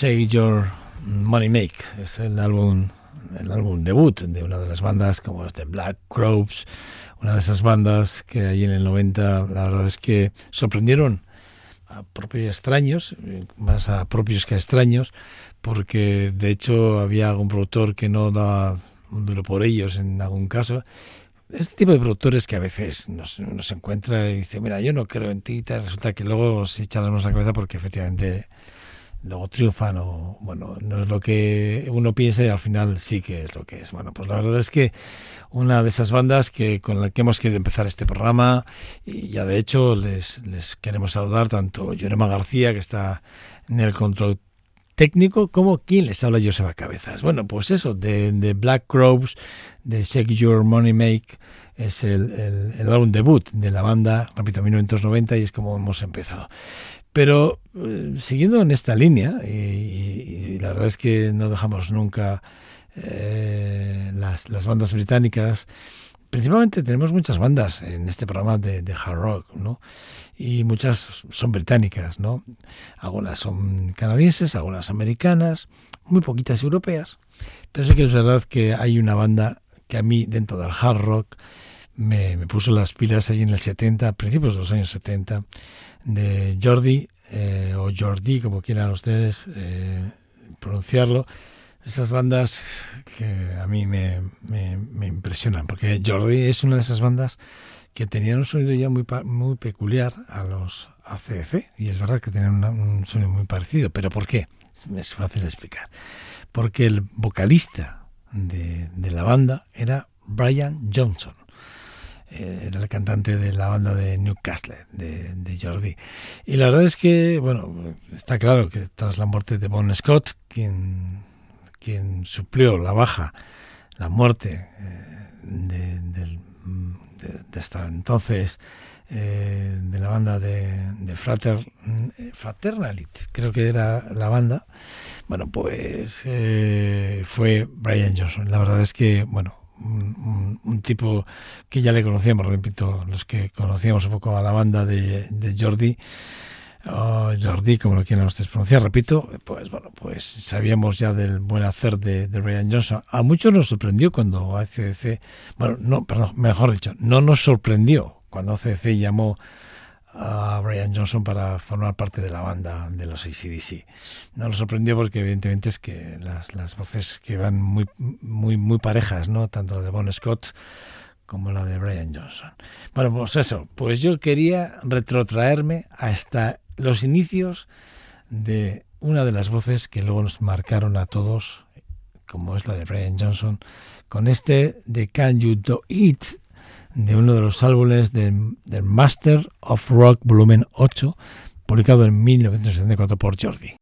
Say Your Money Make. Es el álbum, el álbum debut de una de las bandas como las Black Crowes, una de esas bandas que allí en el 90 la verdad es que sorprendieron a propios extraños, más a propios que a extraños, porque de hecho había algún productor que no daba un duro por ellos en algún caso, este tipo de productores que a veces nos, nos encuentra y dice, mira, yo no creo en ti, y resulta que luego se echa la cabeza porque efectivamente luego triunfan o bueno, no es lo que uno piensa y al final sí que es lo que es. Bueno, pues la verdad es que una de esas bandas que con la que hemos querido empezar este programa y ya de hecho les, les queremos saludar tanto Yorema García que está en el control técnico como quien les habla Joseba Cabezas. Bueno, pues eso, de, Black Crowes, de Shake Your Money Make, es el, el, el álbum debut de la banda, repito, 1990 y es como hemos empezado. Pero eh, siguiendo en esta línea, y, y, la verdad es que no dejamos nunca eh, las, las, bandas británicas, principalmente tenemos muchas bandas en este programa de, de, hard rock, ¿no? Y muchas son británicas, ¿no? Algunas son canadienses, algunas americanas, muy poquitas europeas, pero sí que es verdad que hay una banda que a mí dentro del hard rock me, me puso las pilas ahí en el 70, principios de los años 70, de Jordi, eh, o Jordi, como quieran ustedes eh, pronunciarlo, esas bandas que a mí me, me, impresionan, porque Jordi es una de esas bandas que tenían un sonido ya muy, muy peculiar a los ACF, y es verdad que tenían un sonido muy parecido, pero ¿por qué? Es fácil de explicar. Porque el vocalista de, de la banda era Brian Johnson era el cantante de la banda de Newcastle, de, de, Jordi. Y la verdad es que, bueno, está claro que tras la muerte de Bon Scott, quien, quien suplió la baja, la muerte eh, de, de, de, hasta entonces eh, de la banda de, de Frater, Fraternalit, creo que era la banda, bueno, pues eh, fue Brian Johnson. La verdad es que, bueno, un, un, tipo que ya le conocíamos, repito, los que conocíamos un poco a la banda de, Jordi, Jordi, como lo quieran ustedes pronunciar, repito, pues bueno, pues sabíamos ya del buen hacer de, de Brian Johnson. A muchos nos sorprendió cuando ACDC, bueno, no, perdón, mejor dicho, no nos sorprendió cuando ACDC llamó a Brian Johnson para formar parte de la banda de los ACDC. No nos sorprendió porque evidentemente es que las, las voces que van muy, muy, muy parejas, ¿no? Tanto la de Bon Scott como la de Brian Johnson. Bueno, pues eso, pues yo quería retrotraerme hasta los inicios de una de las voces que luego nos marcaron a todos, como es la de Brian Johnson, con este de Can You Do It, de uno de los álbumes del de Master of Rock volumen 8, publicado en 1974 por Jordi.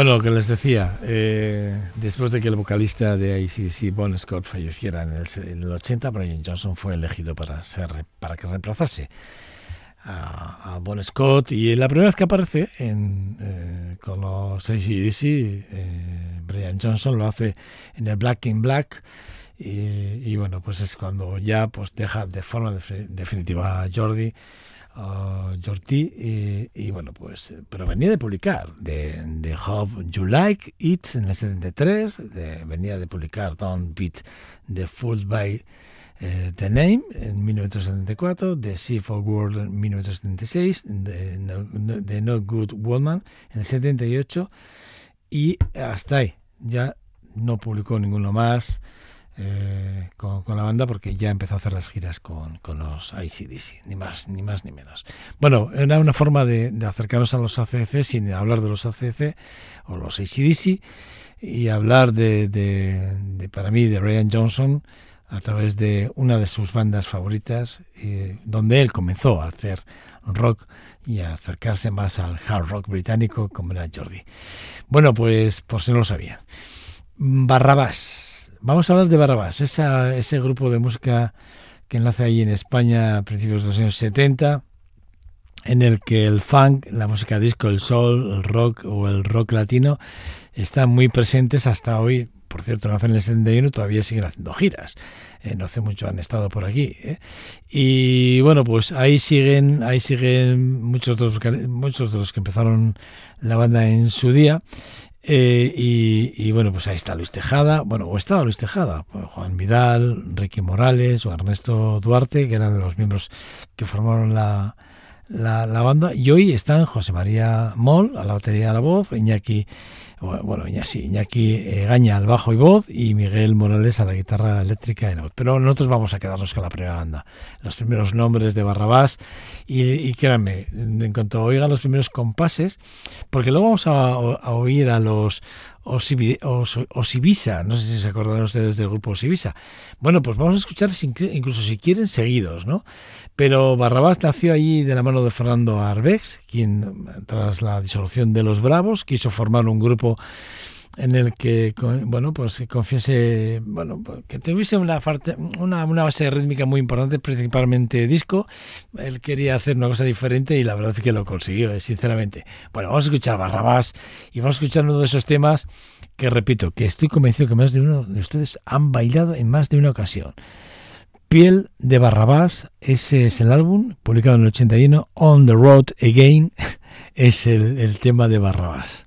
Bueno, lo que les decía, eh, después de que el vocalista de ACC, Bon Scott, falleciera en el, 80, Brian Johnson fue elegido para, ser, para que reemplazase a, Bon Scott. Y la primera vez que aparece en, eh, con los ACDC, eh, Brian Johnson lo hace en el Black in Black. Y, bueno, pues es cuando ya pues deja de forma definitiva a Jordi uh, y, bueno pues pero venía de publicar de, de Hope You Like It en el 73 venía de publicar Don't Beat the Fool by eh, The Name en 1974 The Sea for World en 1976 The no, no, Good Woman en el 78 y hasta ahí ya no publicó ninguno más eh, con, la banda porque ya empezó a hacer las giras con, con, los ICDC, ni más, ni más ni menos. Bueno, era una forma de, acercarnos a los ACDC sin hablar de los ACDC o los ICDC y hablar de, de, para mí, de Ryan Johnson a través de una de sus bandas favoritas, eh, donde él comenzó a hacer rock y a acercarse más al hard rock británico como era Jordi. Bueno, pues por si no lo sabían. Barrabás Vamos a hablar de Barrabás, ese grupo de música que nace ahí en España a principios de los años 70, en el que el funk, la música disco, el soul, el rock o el rock latino están muy presentes hasta hoy. Por cierto, nacen en el 71 todavía siguen haciendo giras. Eh, no hace mucho han estado por aquí. ¿eh? Y bueno, pues ahí siguen, ahí siguen muchos de, los, muchos de los que empezaron la banda en su día. Eh, y, bueno, pues ahí está Luis Tejada, bueno, o estaba Luis Tejada, pues Juan Vidal, Ricky Morales o Ernesto Duarte, que eran los miembros que formaron la, la, banda. Y hoy están José María Moll a la batería a la voz, Iñaki bueno, sí, Iñaki eh, Gaña al bajo y voz y Miguel Morales a la guitarra eléctrica y la voz. Pero nosotros vamos a quedarnos con la primera banda, los primeros nombres de Barrabás y, y créanme, en cuanto oigan los primeros compases, porque luego vamos a, oír a los Osibisa, no sé si se acordarán ustedes del grupo Osibisa. Bueno, pues vamos a escuchar incluso si quieren seguidos, ¿no? Pero Barrabás nació allí de la mano de Fernando Arbex, quien tras la disolución de los Bravos quiso formar un grupo en el que bueno pues confiese bueno pues, que tuviese una, una, base rítmica muy importante principalmente disco. Él quería hacer una cosa diferente y la verdad es que lo consiguió eh, sinceramente. Bueno vamos a escuchar Barrabás y vamos a escuchar uno de esos temas que repito que estoy convencido que más de uno de ustedes han bailado en más de una ocasión Piel de Barrabás, ese es el álbum, publicado en el 81, On the Road Again, es el, el tema de Barrabás.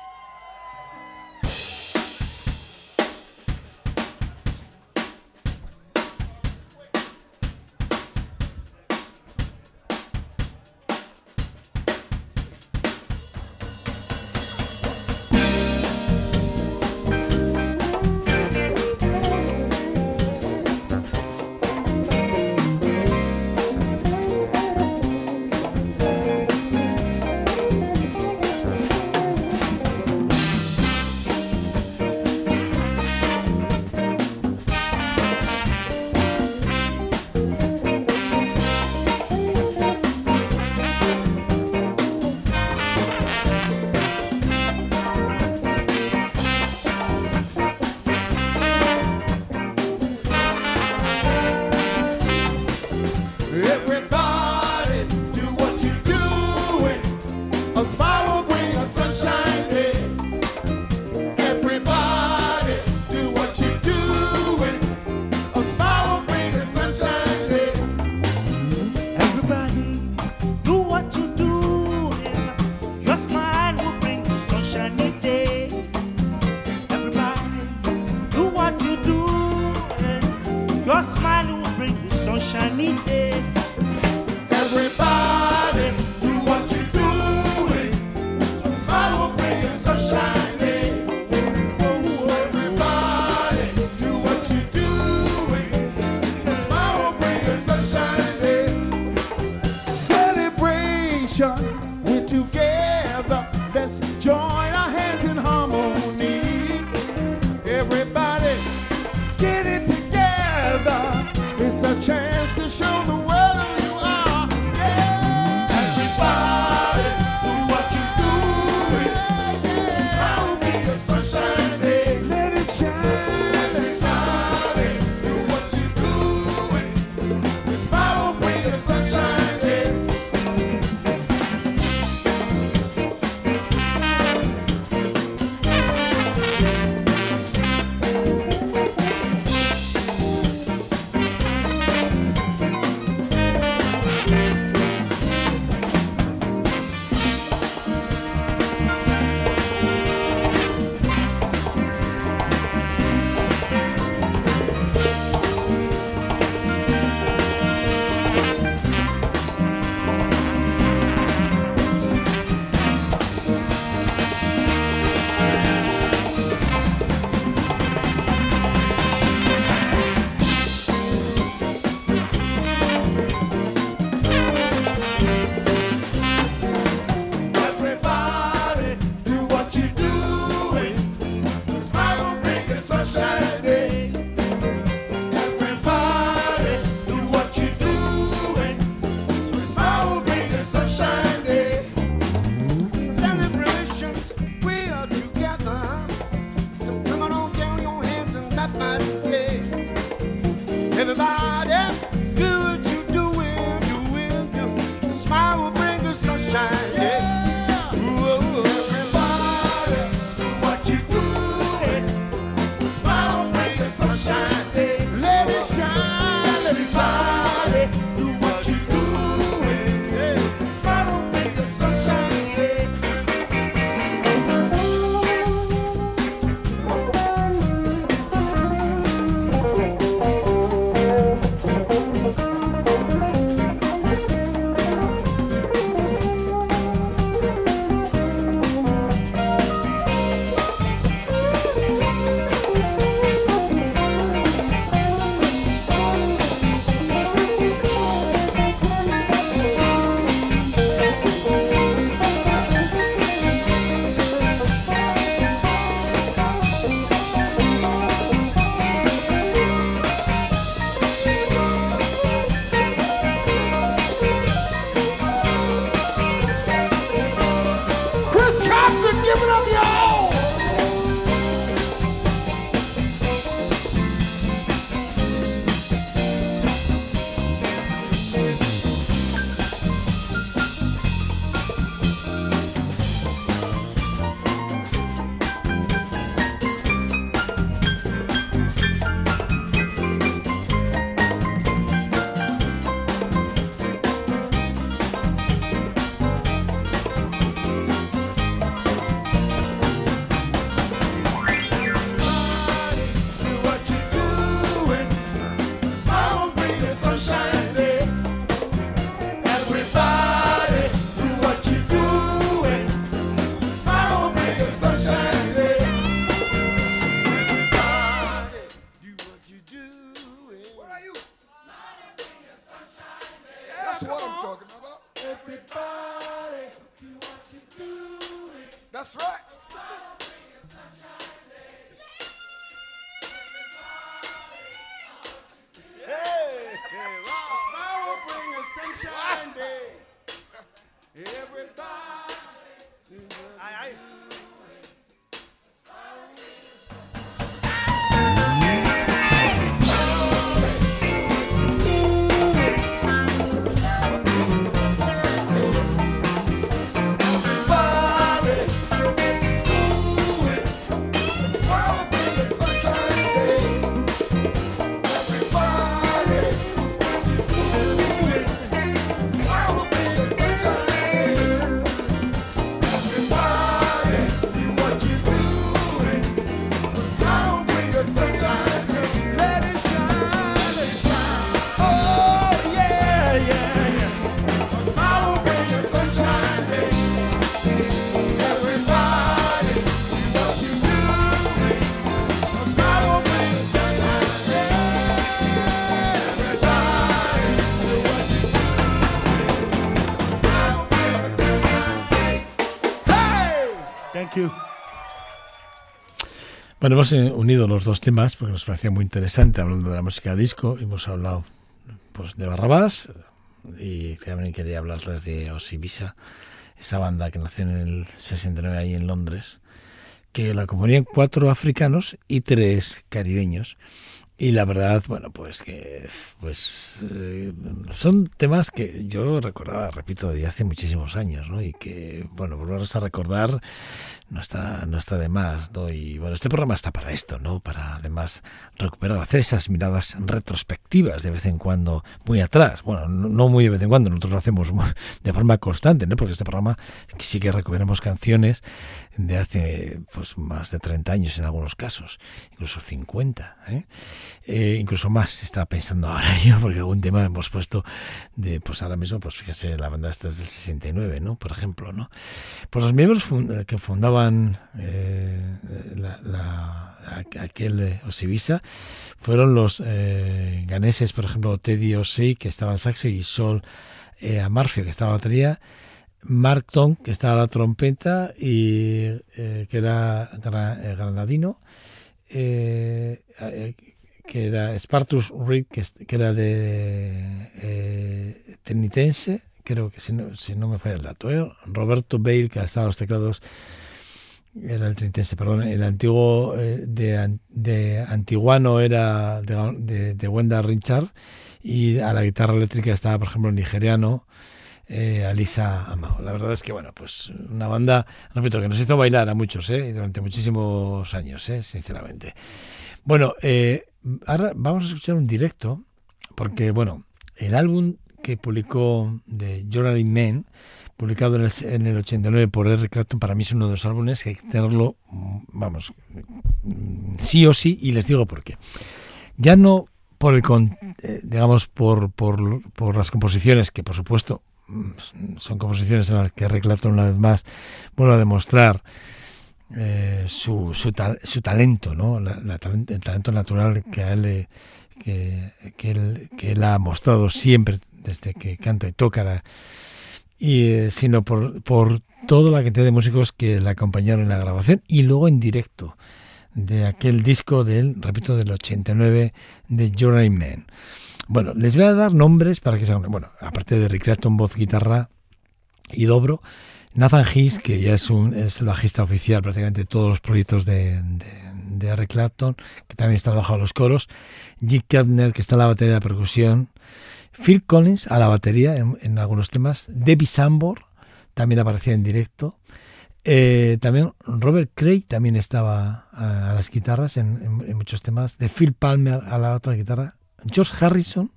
Bueno, hemos eh, unido los dos temas porque nos parecía muy interesante hablando de la música disco. Hemos hablado pues, de Barrabás y también quería hablarles de Osibisa, esa banda que nació en el 69 ahí en Londres, que la componían cuatro africanos y tres caribeños. Y la verdad, bueno, pues que pues eh, son temas que yo recordaba, repito, de hace muchísimos años, ¿no? Y que, bueno, volverlos a recordar no está, no está de más, ¿no? Y bueno, este programa está para esto, ¿no? Para además recuperar, hacer esas miradas retrospectivas de vez en cuando, muy atrás. Bueno, no, muy de vez en cuando, nosotros lo hacemos de forma constante, ¿no? Porque este programa sí que recuperamos canciones de hace pues más de 30 años en algunos casos, incluso 50, ¿eh? Eh, incluso más está pensando ahora yo, porque algún tema hemos puesto de, pues ahora mismo, pues fíjese, la banda esta es del 69, ¿no? Por ejemplo, ¿no? Pues los miembros fun- que fundaban eh, aquel eh, Osibisa fueron los eh, ganeses, por ejemplo, Teddy Osei, que estaba en saxo, y Sol eh, Amarfio, que estaba en batería, Mark Tom, que estaba en la trompeta, y que era gra- granadino, que era Spartus Reed, que, era de tenitense, creo que si no, si no me falla el dato, ¿eh? Roberto Bale, que estaba en los teclados, era el trinitense, perdón, el antiguo eh, de, de Antiguano era de, de, Richard, y a la guitarra eléctrica estaba, por ejemplo, el nigeriano, eh, Alisa Amao. La verdad es que, bueno, pues una banda, repito, que nos hizo bailar a muchos, ¿eh? durante muchísimos años, ¿eh? sinceramente. Bueno, eh, ahora vamos a escuchar un directo, porque, bueno, el álbum que publicó de Journey Man, publicado en el, en el 89 por Eric Clapton, para mí es uno de los álbumes que hay que tenerlo, vamos, sí o sí, y les digo por qué. Ya no por el, eh, digamos, por, por, por las composiciones, que por supuesto mm, son composiciones en las que Eric Clapton una vez más vuelve a demostrar eh, su, su, tal- su talento, ¿no? La- la el talento natural que él, que él, que él ha mostrado siempre desde que canta y toca, la- y, eh, sino por, por toda la cantidad de músicos que le acompañaron en la grabación y luego en directo de aquel disco del, repito, del 89 de Journey Man. Bueno, les voy a dar nombres para que se. Bueno, aparte de Rick Clapton, voz, guitarra y dobro, Nathan Hayes, que ya es, un, es el bajista oficial prácticamente de todos los proyectos de, de, de Eric Clapton, que también está bajo los coros, Jake Keltner, que está en la batería de percusión, Phil Collins a la batería en, algunos temas, Debbie Sambor también aparecía en directo, eh, también Robert Cray también estaba a, las guitarras en, muchos temas, de Phil Palmer a la otra guitarra, George Harrison,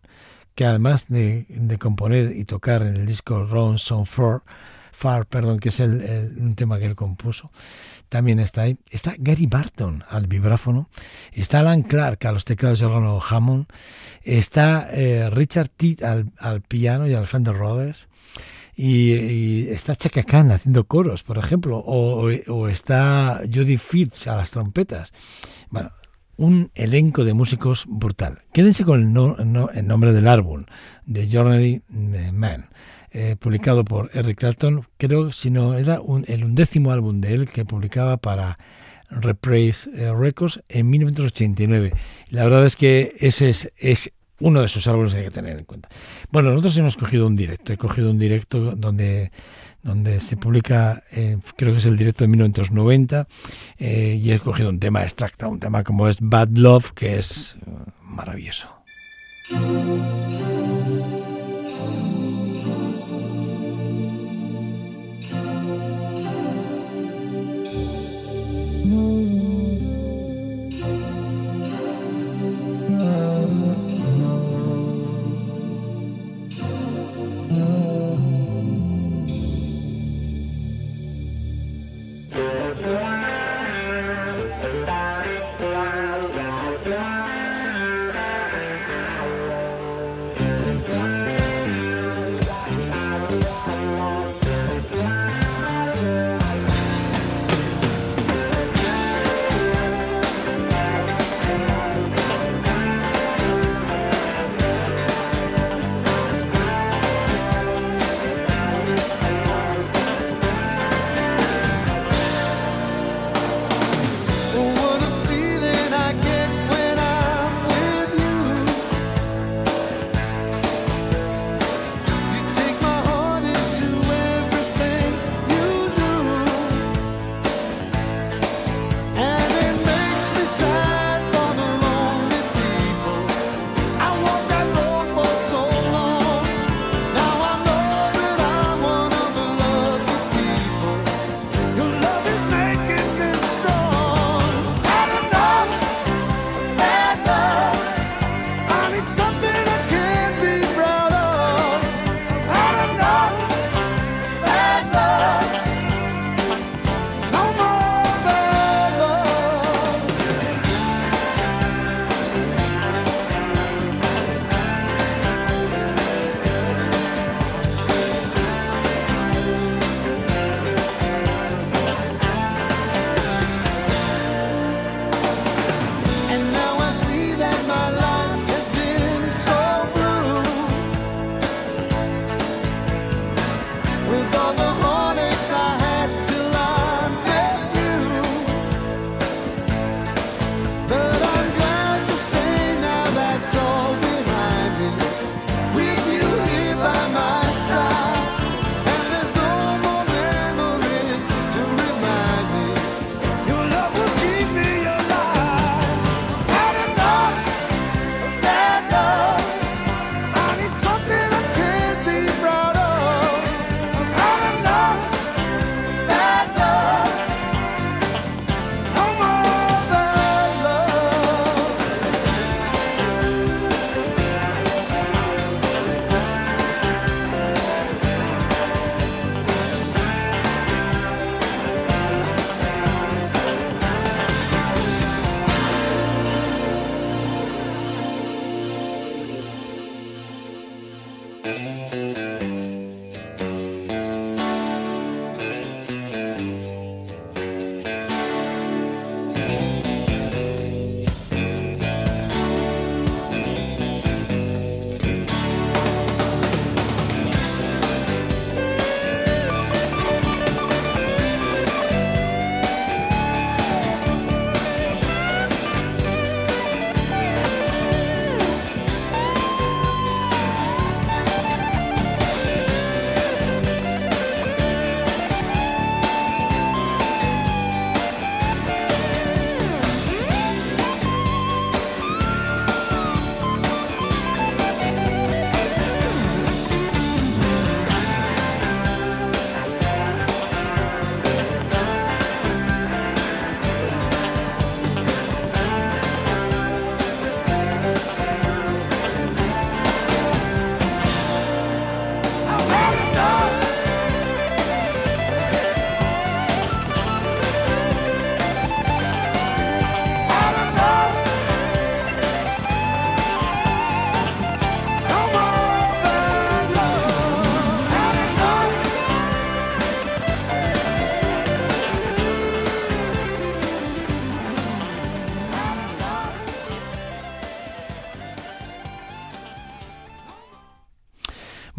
que además de, componer y tocar en el disco Ron Song Far, Far, perdón, que es el, un tema que él compuso. También está ahí. Está Gary Barton al vibráfono. Está Alan Clark a los teclados de órgano Hammond. Está eh, Richard T al, al, piano y al Fender Y, está Chaka Khan haciendo coros, por ejemplo, o, está Jody Fitz a las trompetas. Bueno, un elenco de músicos brutal. Quédense con el, no, el nombre del álbum, The Journey eh, Man. Eh, publicado por Eric Clapton, creo, si no, era un, el undécimo álbum de él que publicaba para Reprise eh, Records en 1989. La verdad es que ese es, es uno de esos álbumes que hay que tener en cuenta. Bueno, nosotros hemos cogido un directo, he cogido un directo donde donde se publica, eh, creo que es el directo de 1990, y he escogido un tema extracta, un tema como es Bad Love, que es maravilloso.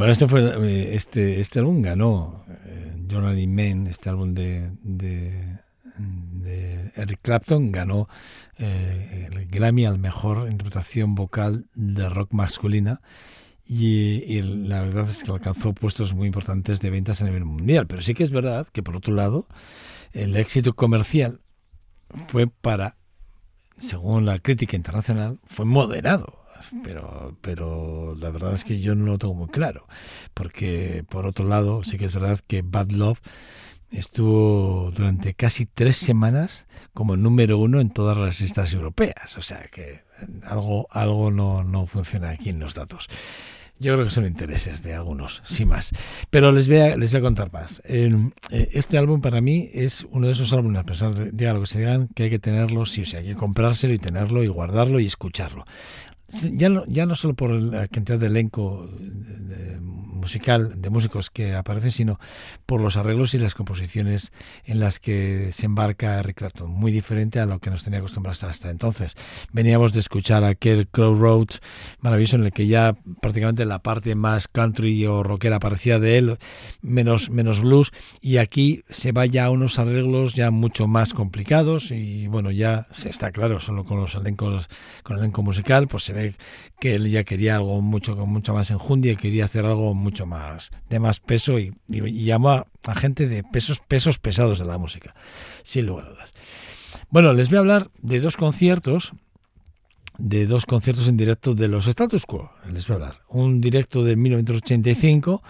Bueno, este eh, este este álbum ganó eh, Journey Man, este álbum de, de, Eric Clapton ganó eh, el Grammy al mejor interpretación vocal de rock masculina y la verdad es que alcanzó puestos muy importantes de ventas a nivel mundial. Pero sí que es verdad que por otro lado el éxito comercial fue para, según la crítica internacional, fue moderado pero pero la verdad es que yo no lo tengo muy claro porque por otro lado sí que es verdad que Bad Love estuvo durante casi tres semanas como número uno en todas las listas europeas o sea que algo algo no, no funciona aquí en los datos yo creo que son intereses de algunos, sin más. Pero les voy a, les voy a contar más. Eh, eh, este álbum para mí es uno de esos álbumes, a pesar de, de algo que se digan, que hay que tenerlo, sí o sí, hay que comprárselo y tenerlo y guardarlo y escucharlo. Ya no, ya no solo por la cantidad de elenco musical de músicos que aparecen, sino por los arreglos y las composiciones en las que se embarca Eric Clapton, muy diferente a lo que nos tenía acostumbrados hasta entonces. Veníamos de escuchar aquel Crow Road maravilloso en el que ya prácticamente la parte más country o rockera aparecía de él, menos, menos blues, y aquí se va ya a unos arreglos ya mucho más complicados y bueno, ya se está claro, solo con los elencos, con el elenco musical, pues se que él ya quería algo mucho con mucha más enjundia y quería hacer algo mucho más de más peso y, y, llamó a, gente de pesos pesos pesados de la música, sin lugar a dudas. Bueno, les voy a hablar de dos conciertos de dos conciertos en directo de los Status Quo. Les voy a hablar. Un directo de 1985,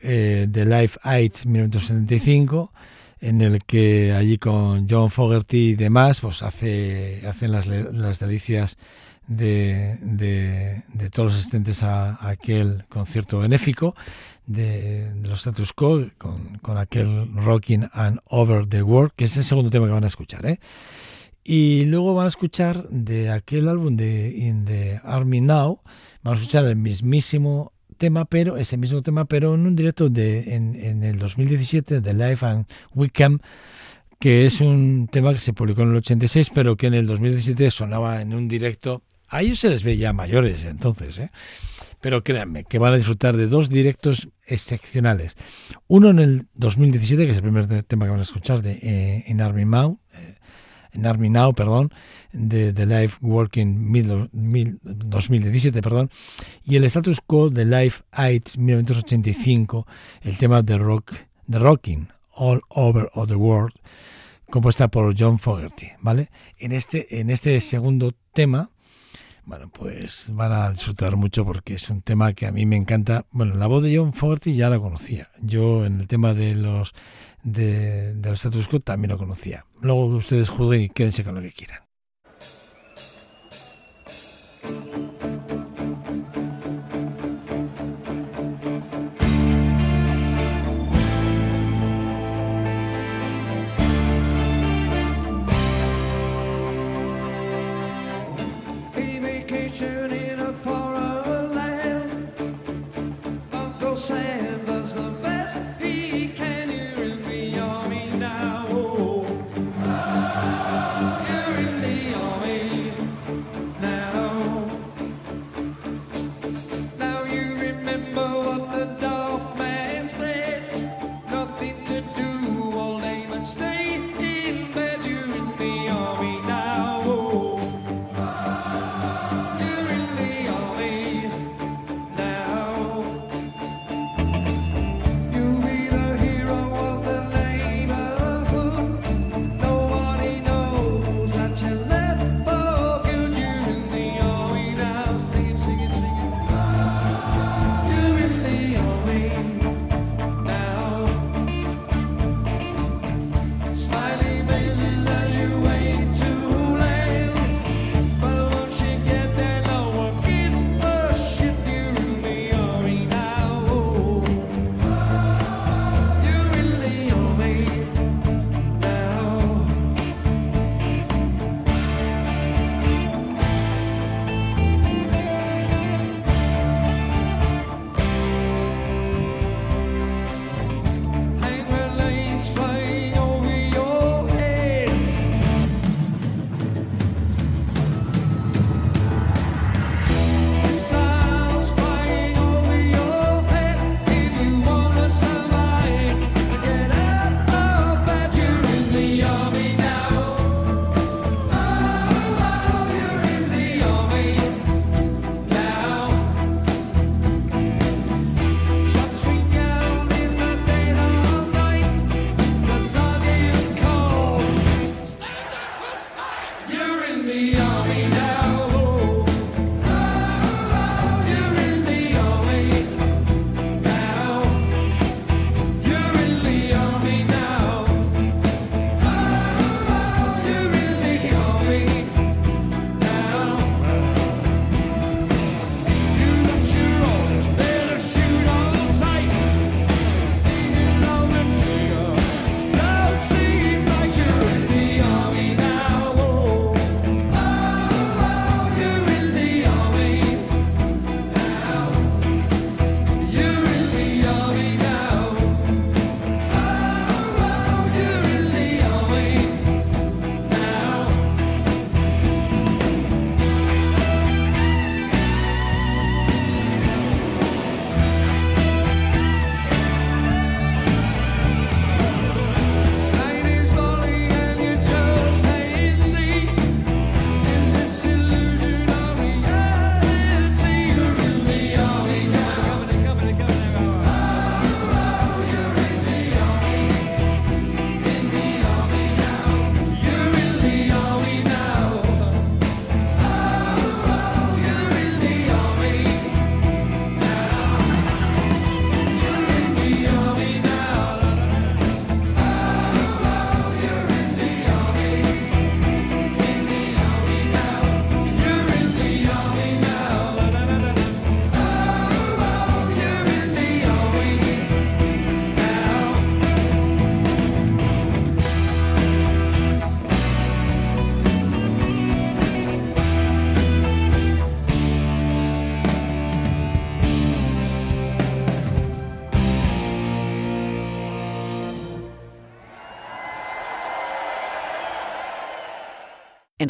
eh, de Live Aid 1975, en el que allí con John Fogerty y demás, pues hace, hacen las, las delicias de, de, todos los asistentes a, aquel concierto benéfico de, los Status Quo, con, con aquel Rocking and Over the World, que es el segundo tema que van a escuchar, ¿eh? Y luego van a escuchar de aquel álbum de In the Army Now, van a escuchar el mismísimo tema, pero ese mismo tema, pero en un directo de en, en el 2017 de Live and Weekend, que es un tema que se publicó en el 86, pero que en el 2017 sonaba en un directo. A ellos se les ve ya mayores entonces, ¿eh? Pero créanme que van a disfrutar de dos directos excepcionales. Uno en el 2017, que es el primer te- tema que van a escuchar de eh, In Army Now, eh, en Army Now, perdón, de, de Live Working mil- mil- 2017, perdón, y el status quo de Live AIDS 1985, el tema de rock, de Rocking All Over of the World, compuesta por John Fogerty, ¿vale? En este, en este segundo tema, bueno, pues van a disfrutar mucho porque es un tema que a mí me encanta. Bueno, la voz de John Fogerty ya la conocía. Yo en el tema de los de, de los status quo también lo conocía. Luego ustedes juzguen y quédense con lo que quieran.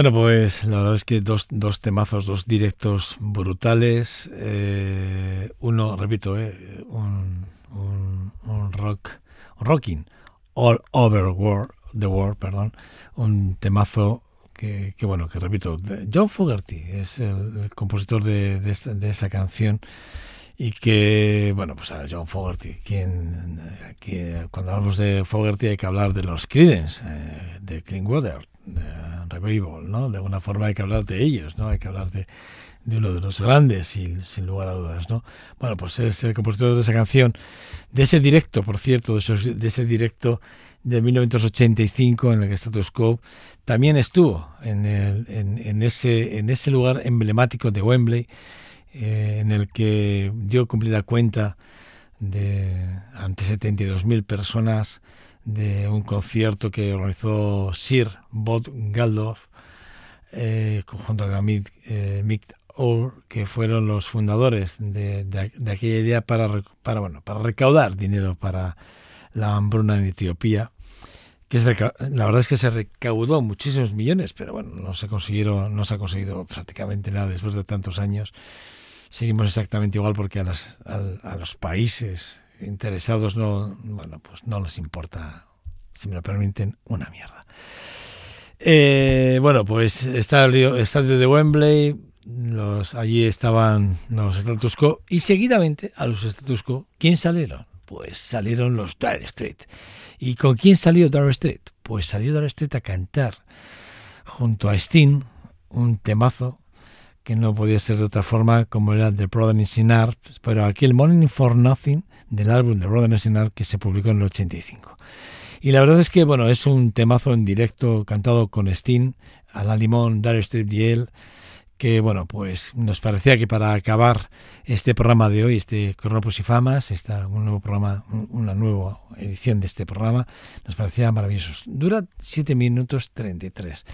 Bueno, pues la verdad es que dos, dos temazos, dos directos brutales. eh, uno, repito, eh, un, un, un rock, rocking, all over the world, perdón, un temazo que, que bueno, que repito, John Fogerty es el, compositor de, de, esta, de esa canción. Y que, bueno, pues a John Fogerty, quien, eh, cuando hablamos de Fogerty hay que hablar de los Creedence, eh, de Cleanwater, de Revival, ¿no? De alguna forma hay que hablar de ellos, ¿no? Hay que hablar de, de uno de los grandes, sin, lugar a dudas, ¿no? Bueno, pues es el compositor de esa canción, de ese directo, por cierto, de, esos- de ese directo de 1985 en el que Status Quo también estuvo en, el- en, en ese, en ese lugar emblemático de Wembley, eh, en el que dio cumplida cuenta de ante 72.000 personas de un concierto que organizó Sir Bob Geldof eh, junto a Mick, eh, Mick Orr, que fueron los fundadores de, de- de aquella idea para, para, bueno, para recaudar dinero para la hambruna en Etiopía. Que se la verdad es que se recaudó muchísimos millones, pero bueno, no se consiguieron, no se ha conseguido prácticamente nada después de tantos años. Seguimos exactamente igual porque a, las- a los países interesados no, bueno, pues no les importa, si me lo permiten, una mierda. Eh, bueno, pues estadio, estadio de Wembley, los, allí estaban los status quo y seguidamente a los status quo, ¿quién salieron? Pues salieron los Dire Street. ¿Y con quién salió Dire Street? Pues salió Dire Street a cantar junto a Sting un temazo que no podía ser de otra forma como era The Brothers in Arms, pero aquí el Morning for Nothing del álbum Brothers in Arms que se publicó en el 85. Y la verdad es que, bueno, es un temazo en directo cantado con Sting, a la limón, Dire Street y él, que, bueno, pues nos parecía que para acabar este programa de hoy, este Cronopos y Famas, esta, un nuevo programa, un- una nueva edición de este programa, nos parecía maravilloso. Dura 7 minutos 33,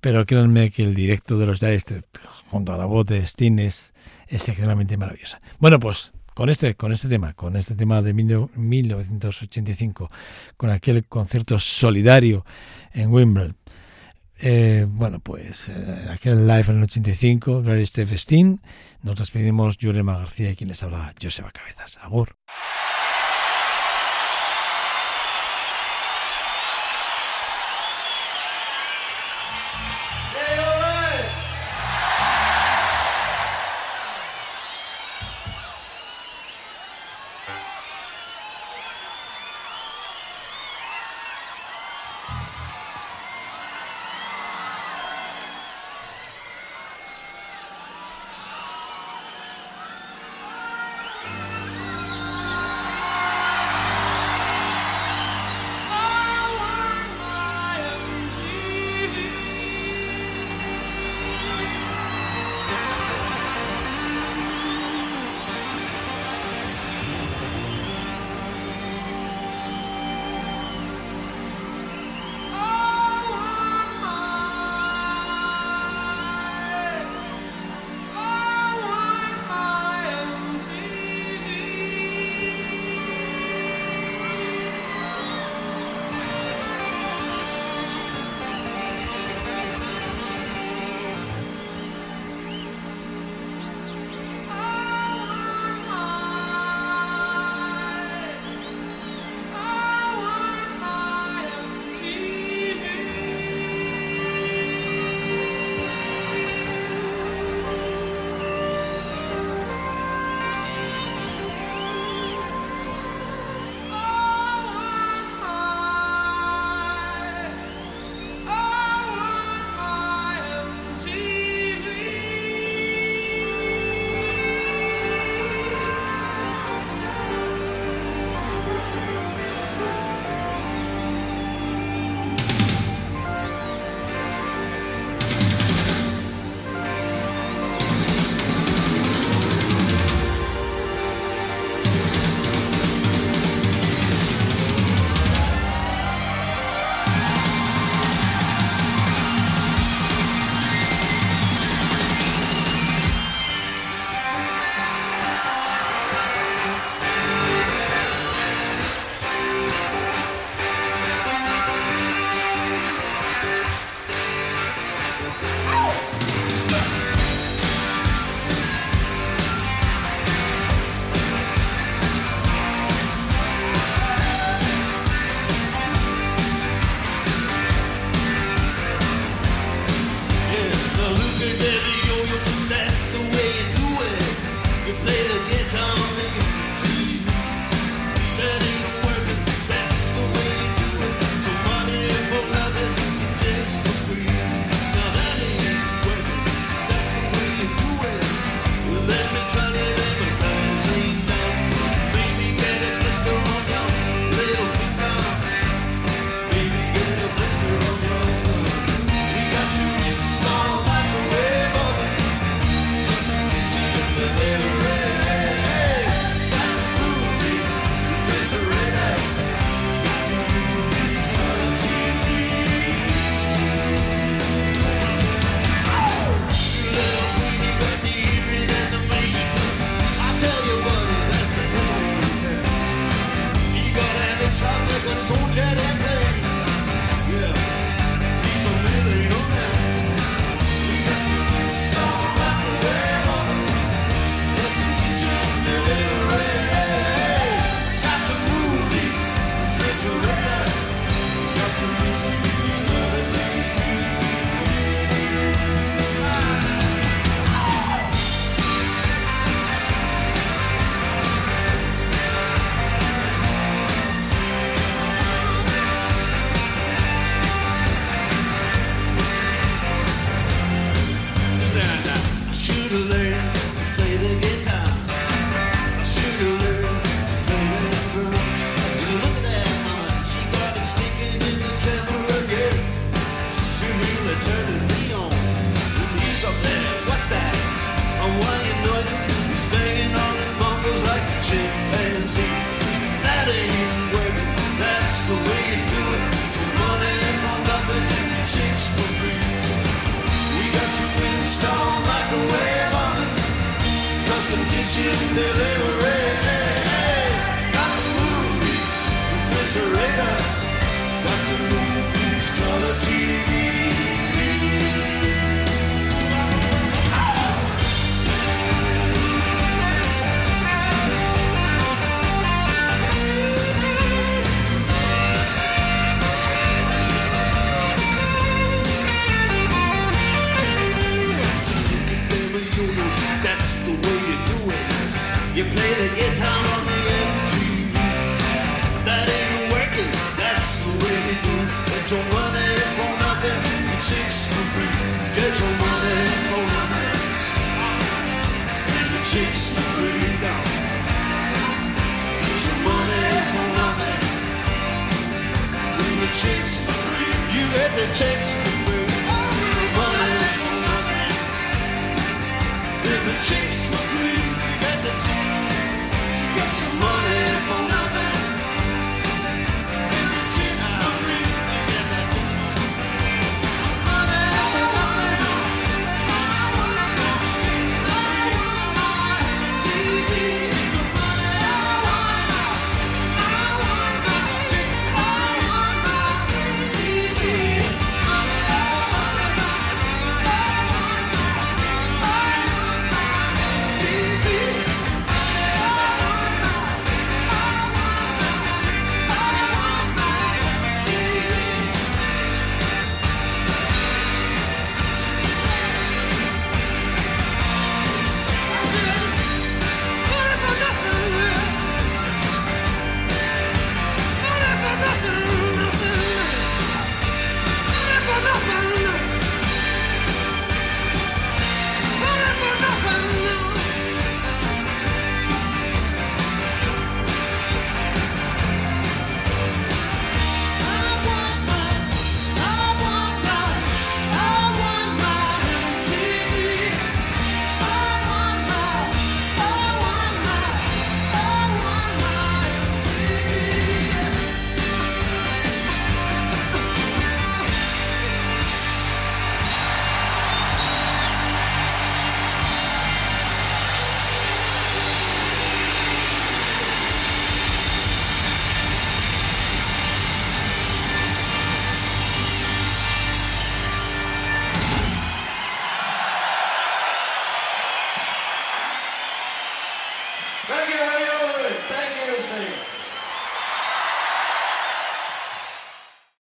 pero créanme que el directo de los Dire Street junto a la voz de Sting es excepcionalmente maravillosa. Bueno, pues con este, con este tema, con este tema de mil- 1985, con aquel concierto solidario en Wimbledon, eh, bueno, pues eh, aquel live en el 85, Larry Steve Steen, nos despedimos Yurema García y quien les habla, Joseba Cabezas. Agur.